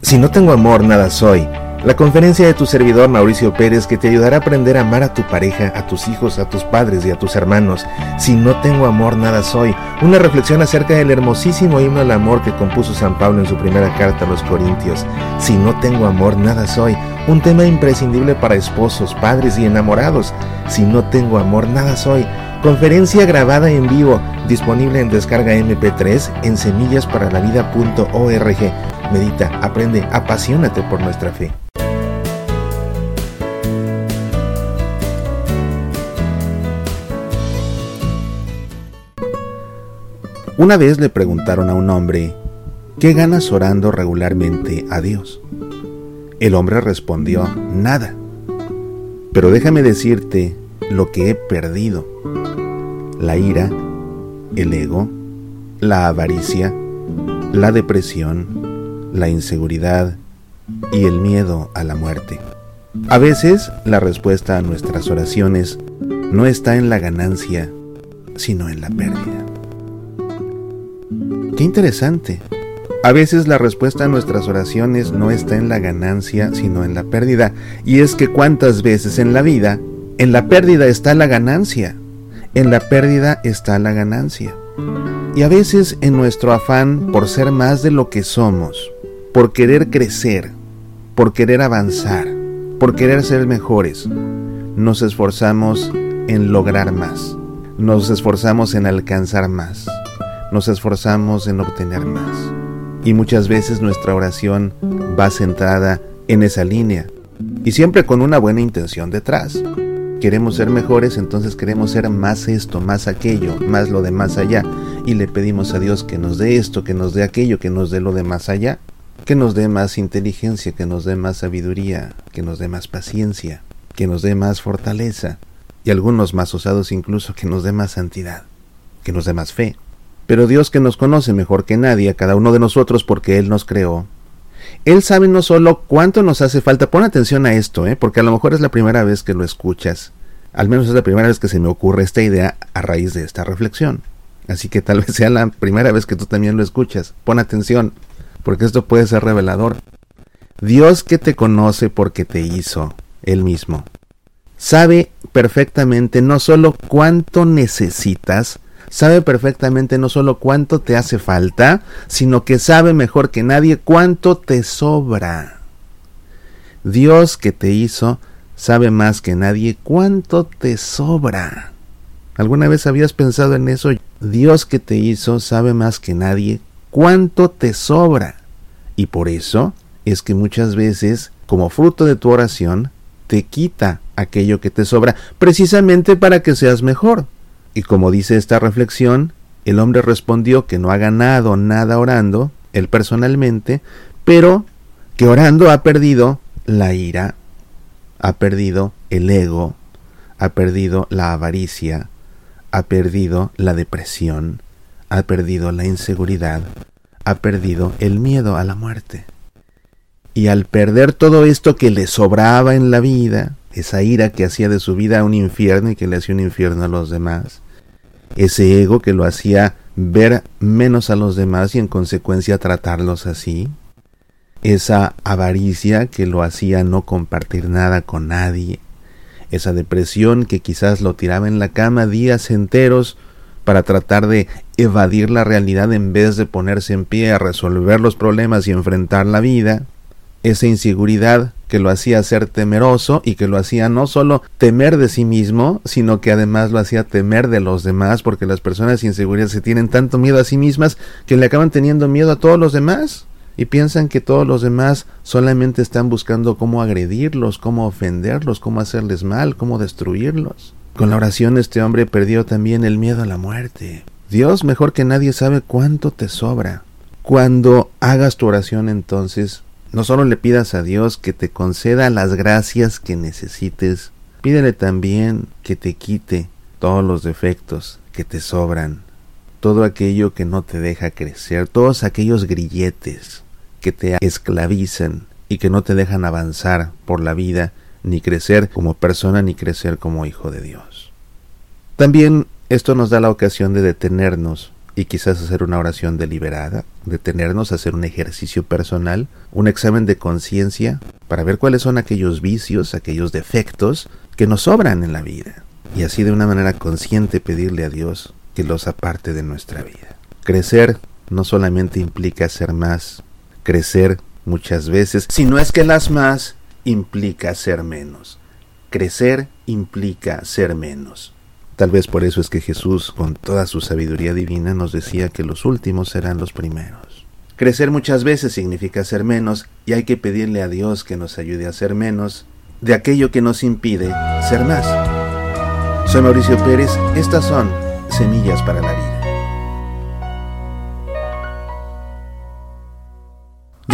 Si no tengo amor, nada soy. La conferencia de tu servidor Mauricio Pérez que te ayudará a aprender a amar a tu pareja, a tus hijos, a tus padres y a tus hermanos. Si no tengo amor, nada soy. Una reflexión acerca del hermosísimo himno al amor que compuso San Pablo en su primera carta a los Corintios. Si no tengo amor, nada soy. Un tema imprescindible para esposos, padres y enamorados. Si no tengo amor, nada soy. Conferencia grabada en vivo, disponible en descarga MP3 en semillasparalavida.org. Medita, aprende, apasionate por nuestra fe. Una vez le preguntaron a un hombre, ¿qué ganas orando regularmente a Dios? El hombre respondió, nada. Pero déjame decirte lo que he perdido. La ira, el ego, la avaricia, la depresión, la inseguridad y el miedo a la muerte. A veces la respuesta a nuestras oraciones no está en la ganancia, sino en la pérdida. Qué interesante. A veces la respuesta a nuestras oraciones no está en la ganancia, sino en la pérdida. Y es que cuántas veces en la vida, en la pérdida está la ganancia. En la pérdida está la ganancia. Y a veces en nuestro afán por ser más de lo que somos, por querer crecer, por querer avanzar, por querer ser mejores, nos esforzamos en lograr más, nos esforzamos en alcanzar más, nos esforzamos en obtener más. Y muchas veces nuestra oración va centrada en esa línea, y siempre con una buena intención detrás. Queremos ser mejores, entonces queremos ser más esto, más aquello, más lo de más allá, y le pedimos a Dios que nos dé esto, que nos dé aquello, que nos dé lo de más allá que nos dé más inteligencia, que nos dé más sabiduría, que nos dé más paciencia, que nos dé más fortaleza, y algunos más osados incluso que nos dé más santidad, que nos dé más fe. Pero Dios que nos conoce mejor que nadie a cada uno de nosotros porque Él nos creó, Él sabe no solo cuánto nos hace falta, pon atención a esto, ¿eh? porque a lo mejor es la primera vez que lo escuchas, al menos es la primera vez que se me ocurre esta idea a raíz de esta reflexión. Así que tal vez sea la primera vez que tú también lo escuchas. Pon atención porque esto puede ser revelador. Dios que te conoce porque te hizo Él mismo, sabe perfectamente no solo cuánto necesitas, sabe perfectamente no solo cuánto te hace falta, sino que sabe mejor que nadie cuánto te sobra. Dios que te hizo sabe más que nadie cuánto te sobra. ¿Alguna vez habías pensado en eso? Dios que te hizo sabe más que nadie cuánto te sobra. Y por eso es que muchas veces, como fruto de tu oración, te quita aquello que te sobra, precisamente para que seas mejor. Y como dice esta reflexión, el hombre respondió que no ha ganado nada orando, él personalmente, pero que orando ha perdido la ira, ha perdido el ego, ha perdido la avaricia, ha perdido la depresión, ha perdido la inseguridad, ha perdido el miedo a la muerte. Y al perder todo esto que le sobraba en la vida, esa ira que hacía de su vida un infierno y que le hacía un infierno a los demás, ese ego que lo hacía ver menos a los demás y en consecuencia tratarlos así, esa avaricia que lo hacía no compartir nada con nadie, esa depresión que quizás lo tiraba en la cama días enteros para tratar de evadir la realidad en vez de ponerse en pie a resolver los problemas y enfrentar la vida, esa inseguridad que lo hacía ser temeroso y que lo hacía no solo temer de sí mismo, sino que además lo hacía temer de los demás, porque las personas inseguras se tienen tanto miedo a sí mismas que le acaban teniendo miedo a todos los demás y piensan que todos los demás solamente están buscando cómo agredirlos, cómo ofenderlos, cómo hacerles mal, cómo destruirlos. Con la oración este hombre perdió también el miedo a la muerte. Dios mejor que nadie sabe cuánto te sobra. Cuando hagas tu oración entonces, no solo le pidas a Dios que te conceda las gracias que necesites, pídele también que te quite todos los defectos que te sobran, todo aquello que no te deja crecer, todos aquellos grilletes que te esclavizan y que no te dejan avanzar por la vida ni crecer como persona, ni crecer como hijo de Dios. También esto nos da la ocasión de detenernos y quizás hacer una oración deliberada, detenernos hacer un ejercicio personal, un examen de conciencia para ver cuáles son aquellos vicios, aquellos defectos que nos sobran en la vida y así de una manera consciente pedirle a Dios que los aparte de nuestra vida. Crecer no solamente implica ser más, crecer muchas veces, si no es que las más, implica ser menos. Crecer implica ser menos. Tal vez por eso es que Jesús, con toda su sabiduría divina, nos decía que los últimos serán los primeros. Crecer muchas veces significa ser menos y hay que pedirle a Dios que nos ayude a ser menos de aquello que nos impide ser más. Soy Mauricio Pérez, estas son Semillas para la Vida.